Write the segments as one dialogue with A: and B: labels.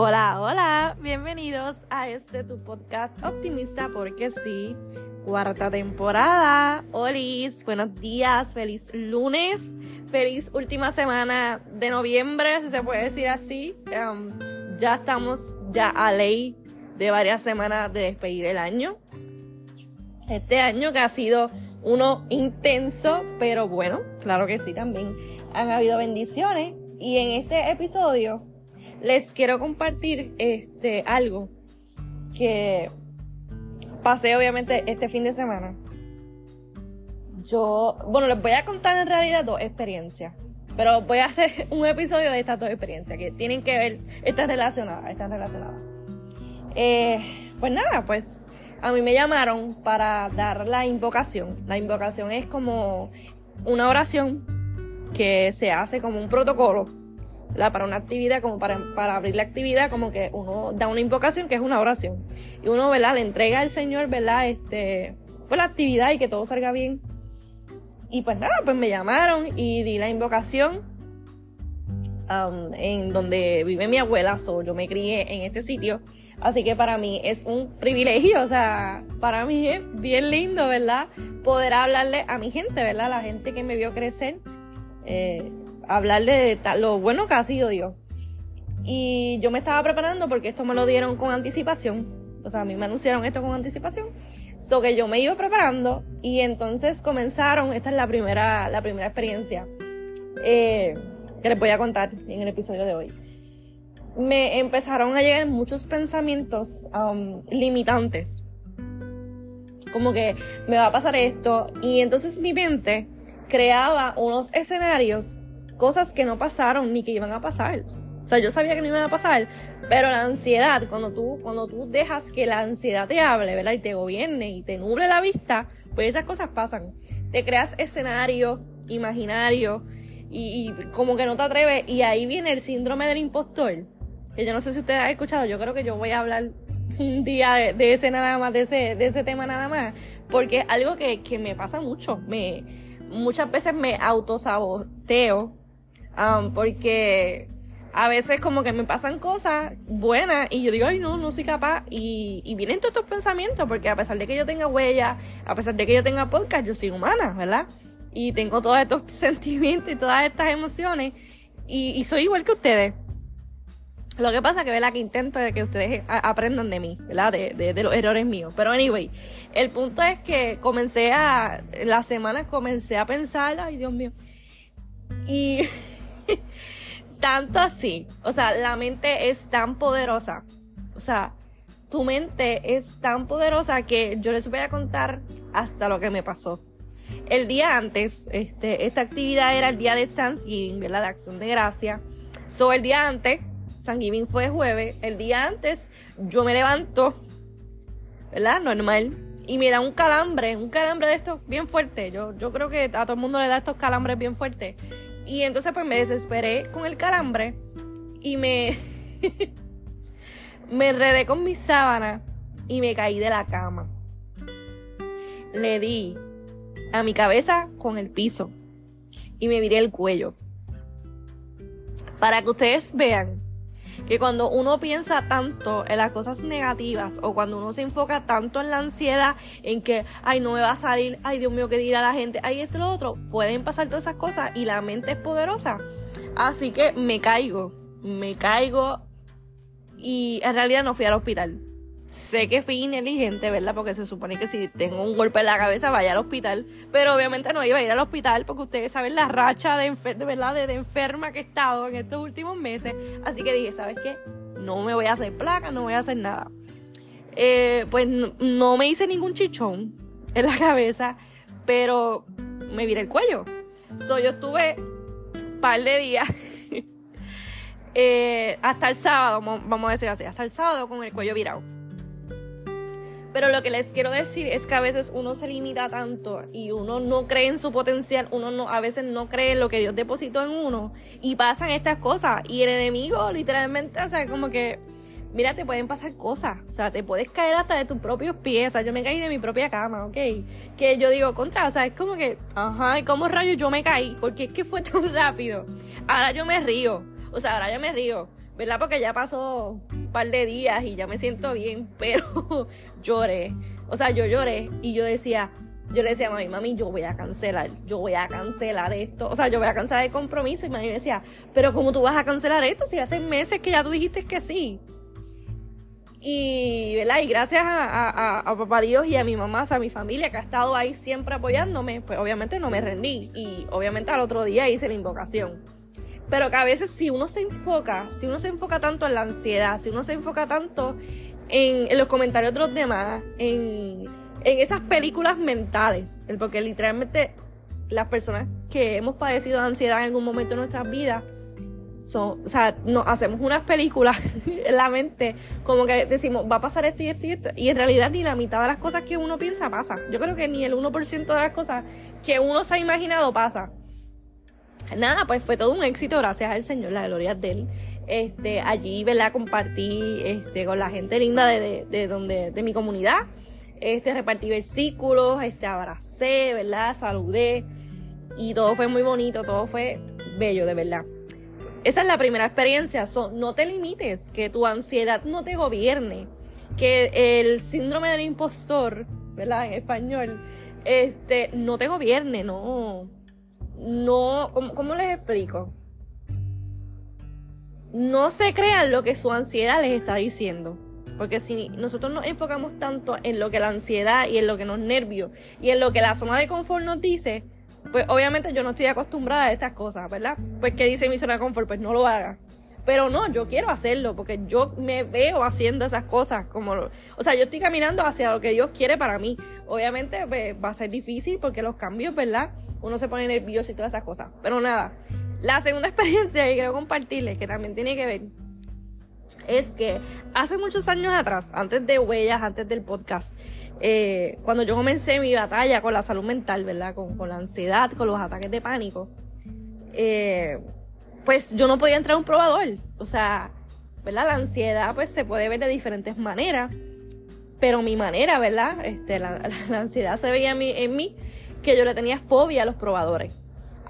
A: Hola, hola, bienvenidos a este tu podcast optimista porque sí, cuarta temporada. Olis, buenos días, feliz lunes, feliz última semana de noviembre, si se puede decir así. Um, ya estamos ya a ley de varias semanas de despedir el año. Este año que ha sido uno intenso, pero bueno, claro que sí, también han habido bendiciones. Y en este episodio les quiero compartir este algo que pasé obviamente este fin de semana. Yo, bueno, les voy a contar en realidad dos experiencias. Pero voy a hacer un episodio de estas dos experiencias que tienen que ver, están relacionadas, están relacionadas. Eh, pues nada, pues a mí me llamaron para dar la invocación. La invocación es como una oración que se hace como un protocolo para una actividad, como para, para abrir la actividad, como que uno da una invocación que es una oración. Y uno, ¿verdad? Le entrega al Señor, ¿verdad? Este, pues la actividad y que todo salga bien. Y pues nada, pues me llamaron y di la invocación um, en donde vive mi abuela, so, yo me crié en este sitio. Así que para mí es un privilegio, o sea, para mí es bien lindo, ¿verdad? Poder hablarle a mi gente, ¿verdad? La gente que me vio crecer. Eh, hablarle de lo bueno que ha sido Dios. Y yo me estaba preparando porque esto me lo dieron con anticipación. O sea, a mí me anunciaron esto con anticipación. So que yo me iba preparando y entonces comenzaron, esta es la primera, la primera experiencia eh, que les voy a contar en el episodio de hoy. Me empezaron a llegar muchos pensamientos um, limitantes. Como que me va a pasar esto. Y entonces mi mente creaba unos escenarios cosas que no pasaron ni que iban a pasar. O sea, yo sabía que no iban a pasar, pero la ansiedad, cuando tú, cuando tú dejas que la ansiedad te hable, ¿verdad? Y te gobierne y te nuble la vista, pues esas cosas pasan. Te creas escenarios imaginarios y, como que no te atreves. Y ahí viene el síndrome del impostor. Que yo no sé si ustedes han escuchado, yo creo que yo voy a hablar un día de, ese nada más, de ese, de ese tema nada más. Porque es algo que, que me pasa mucho. Me, muchas veces me autosaboteo porque a veces como que me pasan cosas buenas y yo digo, ay no, no soy capaz. Y, vienen todos estos pensamientos porque a pesar de que yo tenga huella, a pesar de que yo tenga podcast, yo soy humana, ¿verdad? Y tengo todos estos sentimientos y todas estas emociones y, soy igual que ustedes. Lo que pasa es que, ¿verdad? Que intento de que ustedes aprendan de mí, ¿verdad? De, de, de, los errores míos. Pero anyway, el punto es que comencé a, la semana comencé a pensar, ay Dios mío. Y Tanto así. O sea, la mente es tan poderosa. O sea, tu mente es tan poderosa que yo les voy a contar hasta lo que me pasó. El día antes, este, esta actividad era el día de Thanksgiving, ¿verdad? La acción de gracia. So, el día antes, Thanksgiving fue jueves, el día antes yo me levanto, ¿verdad? Normal. Y me da un calambre, un calambre de estos bien fuerte. Yo, yo creo que a todo el mundo le da estos calambres bien fuertes. Y entonces pues me desesperé con el calambre y me me enredé con mi sábana y me caí de la cama. Le di a mi cabeza con el piso y me viré el cuello. Para que ustedes vean que cuando uno piensa tanto en las cosas negativas o cuando uno se enfoca tanto en la ansiedad, en que, ay, no me va a salir, ay, Dios mío, ¿qué dirá la gente? Ay, esto, lo otro, pueden pasar todas esas cosas y la mente es poderosa. Así que me caigo, me caigo y en realidad no fui al hospital sé que fui inteligente, ¿verdad? Porque se supone que si tengo un golpe en la cabeza vaya al hospital, pero obviamente no iba a ir al hospital porque ustedes saben la racha de, ¿verdad? De, enferma que he estado en estos últimos meses, así que dije, ¿sabes qué? No me voy a hacer placa, no voy a hacer nada. Eh, pues no, me hice ningún chichón en la cabeza, pero me viré el cuello. So, yo estuve un par de días eh, hasta el sábado, vamos a decir así, hasta el sábado con el cuello virado. Pero lo que les quiero decir es que a veces uno se limita tanto y uno no cree en su potencial, uno no, a veces no cree en lo que Dios depositó en uno y pasan estas cosas y el enemigo literalmente, o sea, como que, mira, te pueden pasar cosas, o sea, te puedes caer hasta de tus propios pies, o sea, yo me caí de mi propia cama, ¿ok? Que yo digo, contra, o sea, es como que, ajá, ¿y cómo rayos yo me caí? Porque es que fue tan rápido. Ahora yo me río, o sea, ahora yo me río ¿verdad? Porque ya pasó un par de días y ya me siento bien, pero lloré. O sea, yo lloré y yo decía, yo le decía a mami, mami, yo voy a cancelar, yo voy a cancelar esto. O sea, yo voy a cancelar el compromiso. Y mami me decía, pero ¿cómo tú vas a cancelar esto si hace meses que ya tú dijiste que sí? Y, ¿verdad? y gracias a, a, papá Dios y a mi mamá, o a mi familia que ha estado ahí siempre apoyándome, pues obviamente no me rendí. Y obviamente al otro día hice la invocación. Pero que a veces si uno se enfoca, si uno se enfoca tanto en la ansiedad, si uno se enfoca tanto en, en los comentarios de los demás, en, en esas películas mentales, porque literalmente las personas que hemos padecido de ansiedad en algún momento de nuestras vidas, son, o sea, nos hacemos unas películas en la mente, como que decimos, va a pasar esto y esto y esto, y en realidad ni la mitad de las cosas que uno piensa pasa. Yo creo que ni el 1% de las cosas que uno se ha imaginado pasa. Nada, pues fue todo un éxito, gracias al Señor, la gloria de Él. Este, allí, ¿verdad? Compartí este, con la gente linda de, de, donde, de mi comunidad. Este, repartí versículos, este, abracé, ¿verdad? Saludé. Y todo fue muy bonito, todo fue bello, de verdad. Esa es la primera experiencia. no te limites, que tu ansiedad no te gobierne, que el síndrome del impostor, ¿verdad? En español, este, no te gobierne, no. No, ¿cómo, les explico? No se crean lo que su ansiedad les está diciendo. Porque si nosotros nos enfocamos tanto en lo que la ansiedad y en lo que nos nervios y en lo que la zona de confort nos dice, pues obviamente yo no estoy acostumbrada a estas cosas, ¿verdad? Pues que dice mi zona de confort, pues no lo haga. Pero no, yo quiero hacerlo porque yo me veo haciendo esas cosas como, o sea, yo estoy caminando hacia lo que Dios quiere para mí. Obviamente pues, va a ser difícil porque los cambios, ¿verdad? Uno se pone nervioso y todas esas cosas. Pero nada, la segunda experiencia que quiero compartirles, que también tiene que ver, es que hace muchos años atrás, antes de Huellas, antes del podcast, eh, cuando yo comencé mi batalla con la salud mental, ¿verdad? Con, la ansiedad, con los ataques de pánico, eh, pues yo no podía entrar a un probador. O sea, ¿verdad? La ansiedad pues se puede ver de diferentes maneras, pero mi manera, ¿verdad? Este, la, ansiedad se veía en mí, en mí que yo le tenía fobia a los probadores.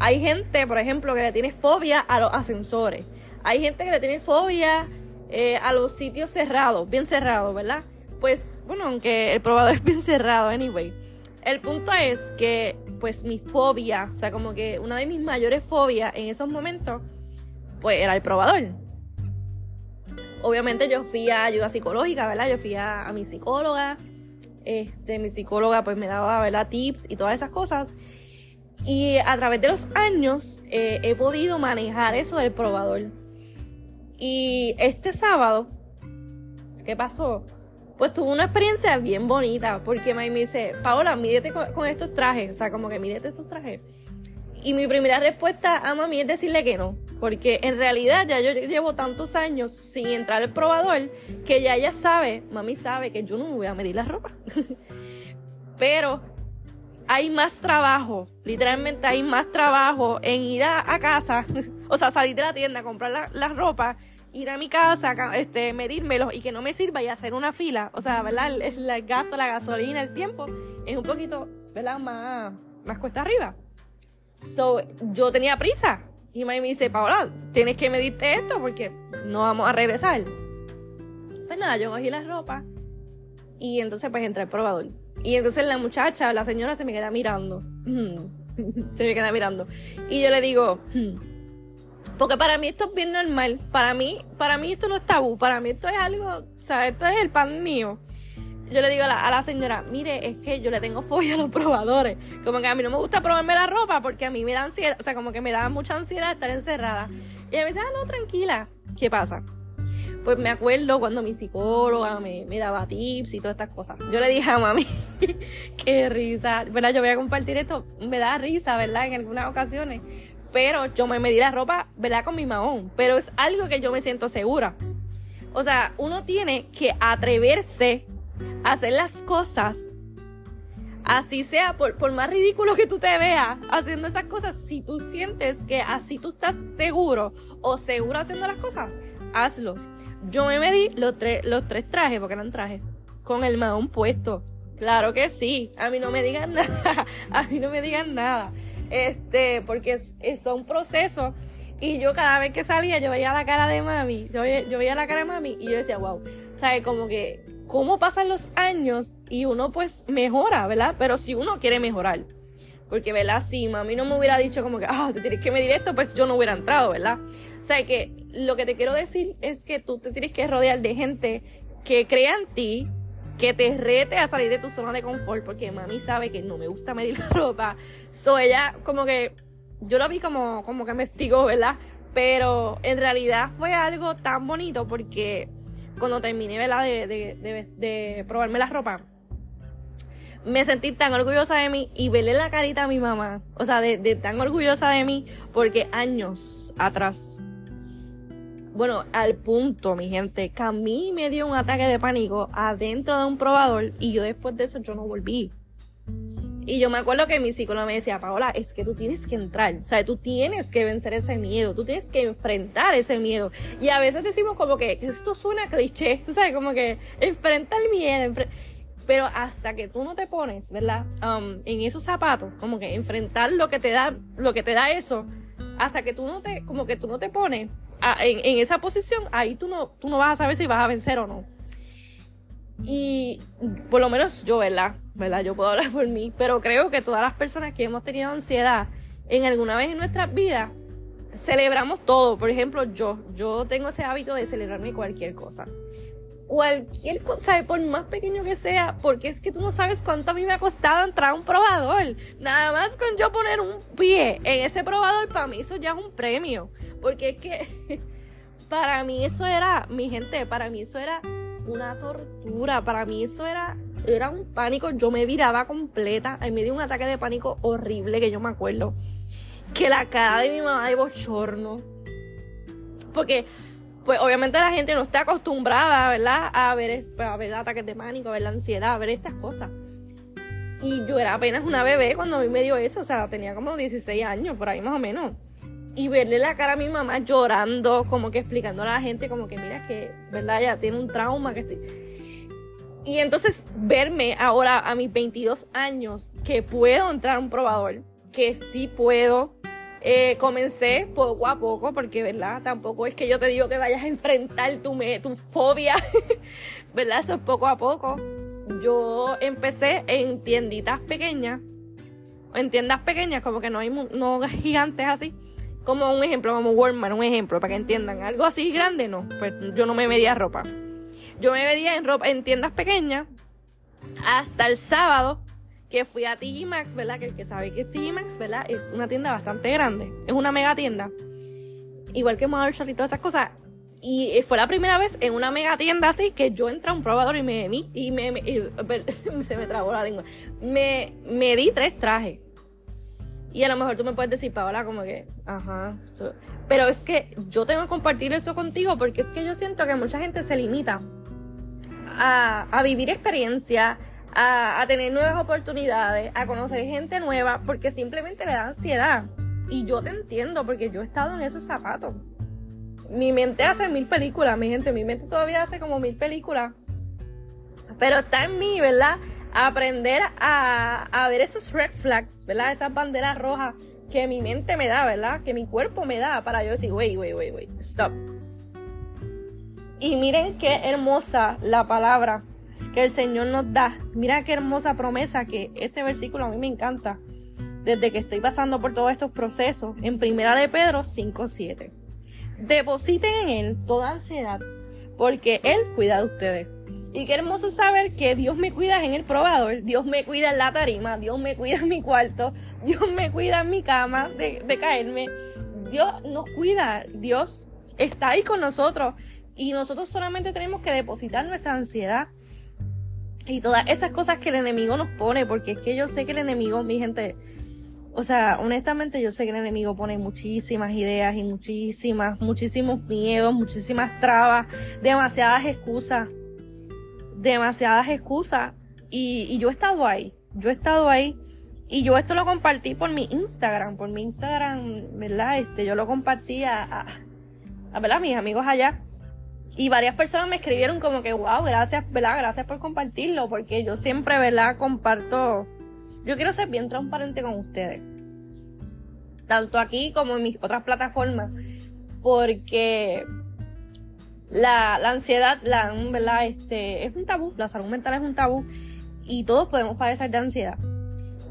A: Hay gente, por ejemplo, que le tiene fobia a los ascensores. Hay gente que le tiene fobia eh, a los sitios cerrados, bien cerrados, ¿verdad? pues bueno, aunque el probador es bien cerrado, anyway. El punto es que, pues mi fobia, o sea, como que una de mis mayores fobias en esos momentos, pues era el probador. Obviamente yo fui a ayuda psicológica, ¿verdad? Yo fui a, mi psicóloga. Este, mi psicóloga pues me daba, ¿verdad? Tips y todas esas cosas. Y a través de los años eh, he podido manejar eso del probador. Y este sábado, ¿qué pasó? pues tuve una experiencia bien bonita, porque May me dice, Paola, mídete con, estos trajes, o sea, como que mídete estos trajes. Y mi primera respuesta a mami es decirle que no, porque en realidad ya yo llevo tantos años sin entrar al probador que ya ella sabe, mami sabe que yo no me voy a medir la ropa. Pero hay más trabajo, literalmente hay más trabajo en ir a, casa, o sea, salir de la tienda comprar la, la ropa ir a mi casa, este, medírmelos y que no me sirva y hacer una fila, o sea, ¿verdad? El, gasto, la gasolina, el tiempo, es un poquito, ¿verdad? Más, más cuesta arriba. So, yo tenía prisa. Y me dice, Paola, tienes que medirte esto porque no vamos a regresar. Pues nada, yo cogí la ropa y entonces pues entré al probador. Y entonces la muchacha, la señora se me queda mirando. se me queda mirando. Y yo le digo, hmm, porque para mí esto es bien normal. Para mí, para mí esto no es tabú. Para mí esto es algo, o sea, esto es el pan mío. Yo le digo a la, señora, mire, es que yo le tengo fobia a los probadores. Como que a mí no me gusta probarme la ropa porque a mí me da ansiedad, o sea, como que me da mucha ansiedad estar encerrada. Y ella me dice, ah, no, tranquila. ¿Qué pasa? Pues me acuerdo cuando mi psicóloga me, me daba tips y todas estas cosas. Yo le dije a mami, qué risa, ¿verdad? Yo voy a compartir esto, me da risa, ¿verdad? En algunas ocasiones pero yo me medí la ropa, ¿verdad? Con mi mahón, pero es algo que yo me siento segura. O sea, uno tiene que atreverse hacer las cosas, así sea, por, por más ridículo que tú te veas haciendo esas cosas, si tú sientes que así tú estás seguro o seguro haciendo las cosas, hazlo. Yo me medí los, los tres trajes, porque eran trajes, con el mahón puesto. Claro que sí, a mí no me digan nada, a mí no me digan nada este, porque son procesos Y yo cada vez que salía, yo veía la cara de mami, yo veía, yo veía la cara de mami y yo decía, wow, ¿sabes? Como que, ¿cómo pasan los años y uno pues mejora, ¿verdad? Pero si uno quiere mejorar. Porque, ¿verdad? Si mami no me hubiera dicho como que, ah, te tienes que medir esto, pues yo no hubiera entrado, ¿verdad? O sea, que lo que te quiero decir es que tú te tienes que rodear de gente que crea en ti, que te rete a salir de tu zona de confort, porque mami sabe que no me gusta medir la ropa. So, ella como que, yo lo vi como, como que me estigó, ¿verdad? Pero en realidad fue algo tan bonito porque cuando terminé. De, de, de, de probarme la ropa, me sentí tan orgullosa de mí y verle la carita a mi mamá, o sea, de, tan orgullosa de mí, porque años atrás, bueno, al punto, mi gente, que a mí me dio un ataque de pánico adentro de un probador y yo después de eso yo no volví. Y yo me acuerdo que mi psicólogo me decía, Paola, es que tú tienes que entrar, o sea, tú tienes que vencer ese miedo, tú tienes que enfrentar ese miedo. Y a veces decimos como que esto suena cliché, tú sabes, como que enfrenta el miedo, pero hasta que tú no te pones, ¿verdad? Um, en esos zapatos, como que enfrentar lo que te da, lo que te da eso, hasta que tú no te, como que tú no te pones en, esa posición, ahí tú no, tú no vas a saber si vas a vencer o no. Y por lo menos yo, ¿verdad? ¿verdad? Yo puedo hablar por mí, pero creo que todas las personas que hemos tenido ansiedad en alguna vez en nuestras vidas, celebramos todo. Por ejemplo, yo, yo tengo ese hábito de celebrarme cualquier cosa cualquier cosa, por más pequeño que sea, porque es que tú no sabes cuánto a mí me ha costado entrar a un probador. Nada más con yo poner un pie en ese probador, para mí eso ya es un premio. Porque es que para mí eso era, mi gente, para mí eso era una tortura. Para mí eso era, era un pánico. Yo me viraba completa. me dio un ataque de pánico horrible que yo me acuerdo. Que la cara de mi mamá de bochorno. Porque pues obviamente la gente no está acostumbrada, ¿verdad? A ver, a ver ataques de pánico, a ver la ansiedad, a ver estas cosas. Y yo era apenas una bebé cuando a mí me dio eso, o sea, tenía como 16 años, por ahí más o menos. Y verle la cara a mi mamá llorando, como que explicando a la gente, como que mira que, ¿verdad? Ya tiene un trauma que estoy... Y entonces verme ahora a mis 22 años que puedo entrar a un probador, que sí puedo, eh, comencé poco a poco, porque, ¿verdad? Tampoco es que yo te digo que vayas a enfrentar tu, tu fobia, ¿verdad? Eso es poco a poco. Yo empecé en tienditas pequeñas, en tiendas pequeñas, como que no hay no gigantes así. Como un ejemplo, como Walmart, un ejemplo, para que entiendan. Algo así grande, no. Pues yo no me medía ropa. Yo me medía en ropa en tiendas pequeñas hasta el sábado que fui a TG Maxx, ¿verdad? Que el que sabe que es TG Maxx, ¿verdad? Es una tienda bastante grande. Es una mega tienda. Igual que Marshall y todas esas cosas. Y fue la primera vez en una mega tienda así que yo entré a un probador y me y me, se me trabó la lengua. Me, me di tres trajes. Y a lo mejor tú me puedes decir, Paola, como que, ajá. Pero es que yo tengo que compartir eso contigo porque es que yo siento que mucha gente se limita a, a vivir experiencia, a, tener nuevas oportunidades, a conocer gente nueva, porque simplemente le da ansiedad. Y yo te entiendo, porque yo he estado en esos zapatos. Mi mente hace mil películas, mi gente, mi mente todavía hace como mil películas. Pero está en mí, ¿verdad? Aprender a, ver esos red flags, ¿verdad? Esas banderas rojas que mi mente me da, ¿verdad? Que mi cuerpo me da para yo decir, wait, wait, wait, wait, stop. Y miren qué hermosa la palabra que el Señor nos da. Mira qué hermosa promesa que este versículo a mí me encanta. Desde que estoy pasando por todos estos procesos, en Primera de Pedro 5:7. Depositen en Él toda ansiedad, porque Él cuida de ustedes. Y qué hermoso saber que Dios me cuida en el probador, Dios me cuida en la tarima, Dios me cuida en mi cuarto, Dios me cuida en mi cama de, caerme. Dios nos cuida, Dios está ahí con nosotros y nosotros solamente tenemos que depositar nuestra ansiedad y todas esas cosas que el enemigo nos pone, porque es que yo sé que el enemigo, mi gente, o sea, honestamente yo sé que el enemigo pone muchísimas ideas y muchísimas, muchísimos miedos, muchísimas trabas, demasiadas excusas, demasiadas excusas. Y, yo he estado ahí, yo he estado ahí. Y yo esto lo compartí por mi Instagram, por mi Instagram, ¿verdad? Este, yo lo compartí a, a, a mis amigos allá. Y varias personas me escribieron como que, wow, gracias, ¿verdad? Gracias por compartirlo, porque yo siempre, ¿verdad? Comparto. Yo quiero ser bien transparente con ustedes. Tanto aquí como en mis otras plataformas. porque la, ansiedad, la, ¿verdad? Este, es un tabú, la salud mental es un tabú y todos podemos padecer de ansiedad.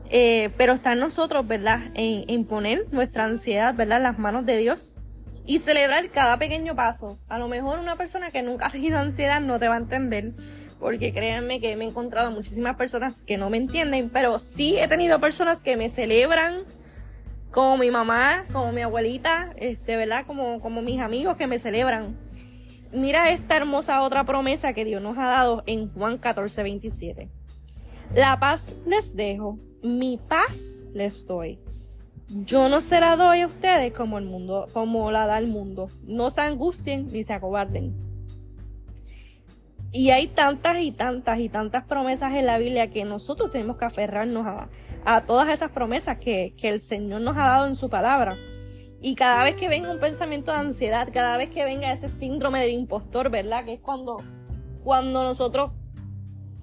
A: Eh, pero está en nosotros, ¿verdad? En, poner nuestra ansiedad, ¿verdad? En las manos de Dios y celebrar cada pequeño paso. A lo mejor una persona que nunca ha tenido ansiedad no te va a entender, porque créanme que me he encontrado muchísimas personas que no me entienden, pero sí he tenido personas que me celebran como mi mamá, como mi abuelita, este, ¿verdad? Como, como mis amigos que me celebran. Mira esta hermosa otra promesa que Dios nos ha dado en Juan 14, 27. La paz les dejo, mi paz les doy. Yo no se la doy a ustedes como el mundo, como la da el mundo. No se angustien ni se acobarden. Y hay tantas y tantas y tantas promesas en la Biblia que nosotros tenemos que aferrarnos a, a todas esas promesas que, que el Señor nos ha dado en su palabra. Y cada vez que venga un pensamiento de ansiedad, cada vez que venga ese síndrome del impostor, ¿verdad? Que es cuando, cuando nosotros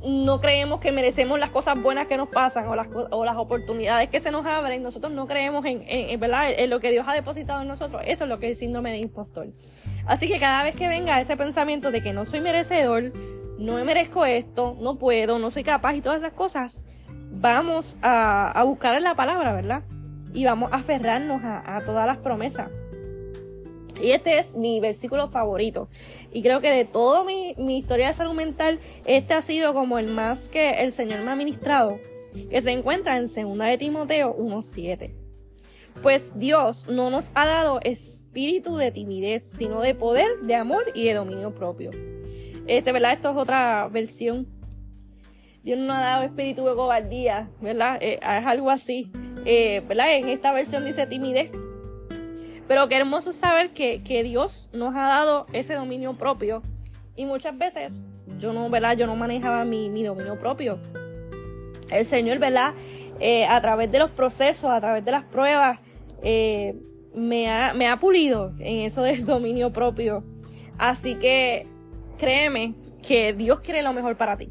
A: no creemos que merecemos las cosas buenas que nos pasan o las, o las oportunidades que se nos abren, nosotros no creemos en, ¿verdad? en lo que Dios ha depositado en nosotros. Eso es lo que es el síndrome de impostor. Así que cada vez que venga ese pensamiento de que no soy merecedor, no me merezco esto, no puedo, no soy capaz y todas esas cosas, vamos a, a buscar en la palabra, ¿verdad? Y vamos a aferrarnos a, todas las promesas. Y este es mi versículo favorito. Y creo que de toda mi, historia de salud mental, este ha sido como el más que el Señor me ha ministrado, que se encuentra en 2 de Timoteo 1.7. Pues Dios no nos ha dado espíritu de timidez, sino de poder, de amor y de dominio propio. Este, ¿verdad? Esto es otra versión. Dios no nos ha dado espíritu de cobardía, ¿verdad? Eh, es algo así. Eh. En esta versión dice timidez, pero qué hermoso saber que, Dios nos ha dado ese dominio propio. Y muchas veces yo no, ¿verdad? Yo no manejaba mi, dominio propio. El Señor, ¿verdad? Eh, a través de los procesos, a través de las pruebas, eh, me, ha, me ha pulido en eso del dominio propio. Así que créeme que Dios quiere lo mejor para ti.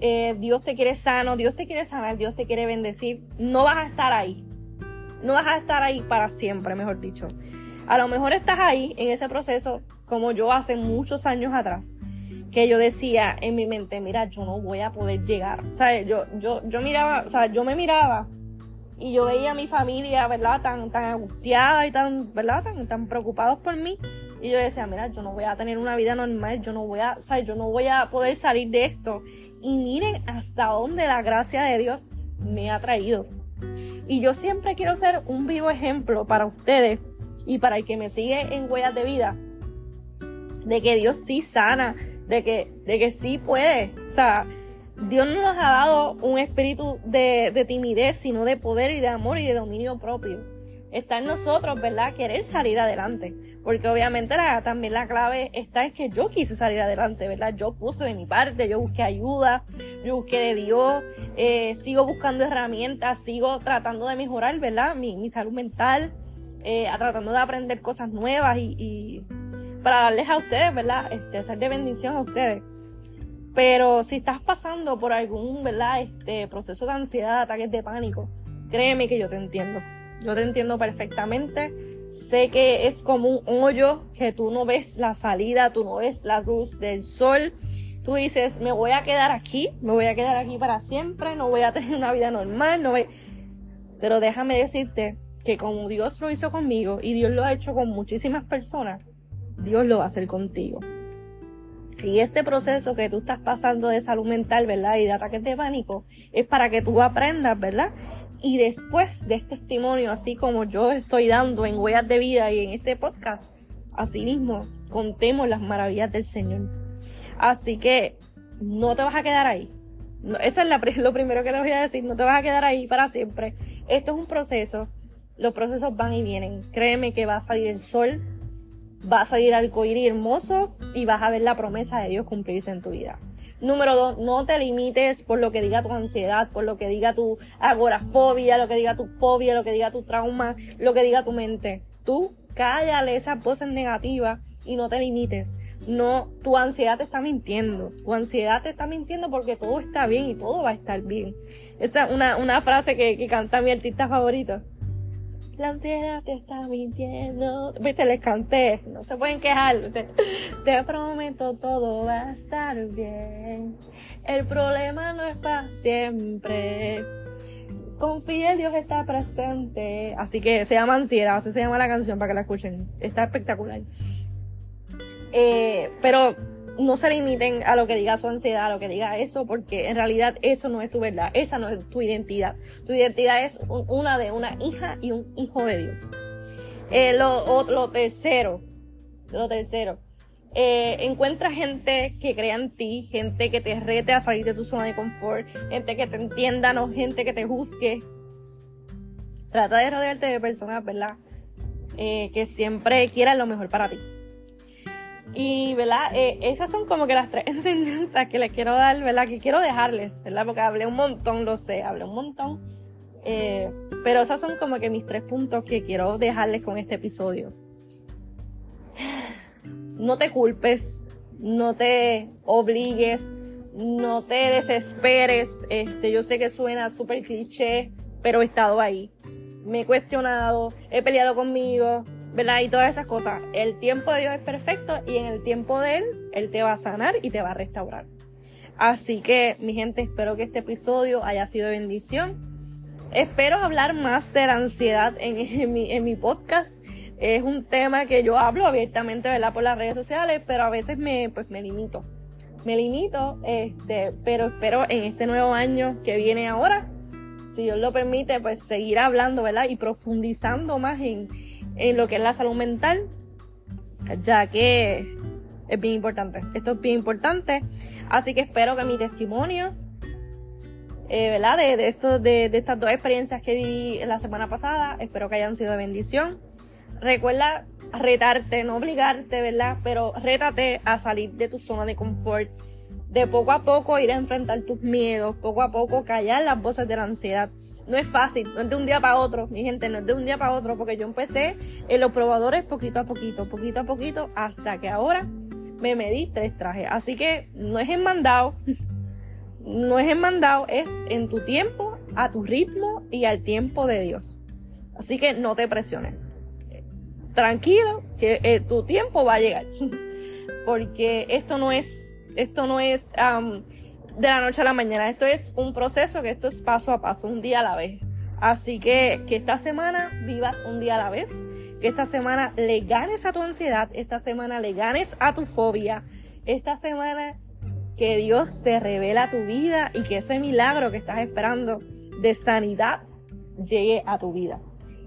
A: Eh, Dios te quiere sano, Dios te quiere sanar, Dios te quiere bendecir. No vas a estar ahí no vas a estar ahí para siempre, mejor dicho. A lo mejor estás ahí en ese proceso, como yo hace muchos años atrás, que yo decía en mi mente, mira, yo no voy a poder llegar. ¿Sabes? Yo, yo, yo miraba, o sea, yo me miraba y yo veía a mi familia, ¿verdad? Tan, tan angustiada y tan, ¿verdad? Tan, tan preocupados por mí. Y yo decía, mira, yo no voy a tener una vida normal, yo no voy a, ¿sabes? Yo no voy a poder salir de esto. Y miren hasta dónde la gracia de Dios me ha traído. Y yo siempre quiero ser un vivo ejemplo para ustedes y para el que me sigue en huellas de vida, de que Dios sí sana, de que, de que sí puede. O sea, Dios no nos ha dado un espíritu de, de timidez, sino de poder y de amor y de dominio propio está en nosotros, ¿verdad? Querer salir adelante. Porque obviamente la, también la clave está en que yo quise salir adelante, ¿verdad? Yo puse de mi parte, yo busqué ayuda, yo busqué de Dios, eh, sigo buscando herramientas, sigo tratando de mejorar, ¿verdad? Mi, mi salud mental, eh, tratando de aprender cosas nuevas y, y, para darles a ustedes, ¿verdad? Este, ser de bendición a ustedes. Pero si estás pasando por algún, ¿verdad? Este proceso de ansiedad, ataques de pánico, créeme que yo te entiendo. Yo te entiendo perfectamente. Sé que es como un hoyo que tú no ves la salida, tú no ves la luz del sol. Tú dices, me voy a quedar aquí, me voy a quedar aquí para siempre, no voy a tener una vida normal, no voy... Pero déjame decirte que como Dios lo hizo conmigo y Dios lo ha hecho con muchísimas personas, Dios lo va a hacer contigo. Y este proceso que tú estás pasando de salud mental, ¿verdad? Y de ataques de pánico, es para que tú aprendas, ¿verdad? Y después de este testimonio, así como yo estoy dando en Huellas de Vida y en este podcast, así mismo contemos las maravillas del Señor. Así que no te vas a quedar ahí. eso es lo primero que te voy a decir. No te vas a quedar ahí para siempre. Esto es un proceso. Los procesos van y vienen. Créeme que va a salir el sol, va a salir arcoíris hermoso y vas a ver la promesa de Dios cumplirse en tu vida. Número dos, no te limites por lo que diga tu ansiedad, por lo que diga tu agorafobia, lo que diga tu fobia, lo que diga tu trauma, lo que diga tu mente. Tú cállale esas voces negativas y no te limites. No, tu ansiedad te está mintiendo. Tu ansiedad te está mintiendo porque todo está bien y todo va a estar bien. Esa es una, una frase que, que canta mi artista favorito. La ansiedad te está mintiendo. Viste, les canté. No se pueden quejar. Te, prometo todo va a estar bien. El problema no es para siempre. Confía en Dios está presente. Así que se llama Ansiedad, así se llama la canción para que la escuchen. Está espectacular. Eh, pero no se limiten a lo que diga su ansiedad, a lo que diga eso, porque en realidad eso no es tu verdad, esa no es tu identidad. Tu identidad es una de una hija y un hijo de Dios. Eh, lo, tercero, lo tercero, eh, encuentra gente que crea en ti, gente que te rete a salir de tu zona de confort, gente que te entienda, no gente que te juzgue. Trata de rodearte de personas, ¿verdad? Eh, que siempre quieran lo mejor para ti. Y, ¿verdad? Eh, esas son como que las tres enseñanzas que les quiero dar, ¿verdad? Que quiero dejarles, ¿verdad? Porque hablé un montón, lo sé, hablé un montón. Eh, pero esas son como que mis tres puntos que quiero dejarles con este episodio. No te culpes, no te obligues, no te desesperes. Este, yo sé que suena súper cliché, pero he estado ahí. Me he cuestionado, he peleado conmigo, ¿verdad? Y todas esas cosas. El tiempo de Dios es perfecto y en el tiempo de Él, Él te va a sanar y te va a restaurar. Así que, mi gente, espero que este episodio haya sido de bendición. Espero hablar más de la ansiedad en, mi, en mi podcast. Es un tema que yo hablo abiertamente, ¿verdad? Por las redes sociales, pero a veces me, pues, me limito. Me limito, este, pero espero en este nuevo año que viene ahora, si Dios lo permite, pues seguir hablando, ¿verdad? Y profundizando más en, en lo que es la salud mental, ya que es bien importante. Esto es bien importante. Así que espero que mi testimonio, eh, ¿verdad? De, esto, de, estas dos experiencias que viví la semana pasada, espero que hayan sido de bendición. Recuerda retarte, no obligarte, ¿verdad? Pero rétate a salir de tu zona de confort. De poco a poco ir a enfrentar tus miedos, poco a poco callar las voces de la ansiedad no es fácil, no es de un día para otro, mi gente, no es de un día para otro, porque yo empecé en los probadores poquito a poquito, poquito a poquito, hasta que ahora me medí tres trajes. Así que no es en mandado, no es en mandado, es en tu tiempo, a tu ritmo y al tiempo de Dios. Así que no te presiones. Tranquilo, que eh, tu tiempo va a llegar. porque esto no es, esto no es de la noche a la mañana. Esto es un proceso, que esto es paso a paso, un día a la vez. Así que que esta semana vivas un día a la vez, que esta semana le ganes a tu ansiedad, esta semana le ganes a tu fobia, esta semana que Dios se revela a tu vida y que ese milagro que estás esperando de sanidad llegue a tu vida.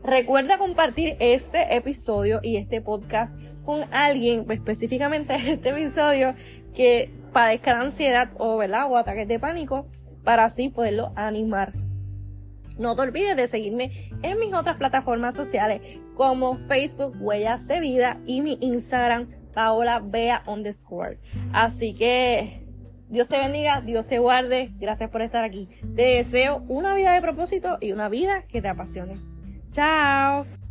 A: Recuerda compartir este episodio y este podcast con alguien, específicamente este episodio, que padezca de ansiedad o, ¿verdad? o ataques de pánico para así poderlo animar. No te olvides de seguirme en mis otras plataformas sociales como Facebook Huellas de Vida y mi Instagram Paola Bea underscore. Así que Dios te bendiga, Dios te guarde. Gracias por estar aquí. Te deseo una vida de propósito y una vida que te apasione. Chao.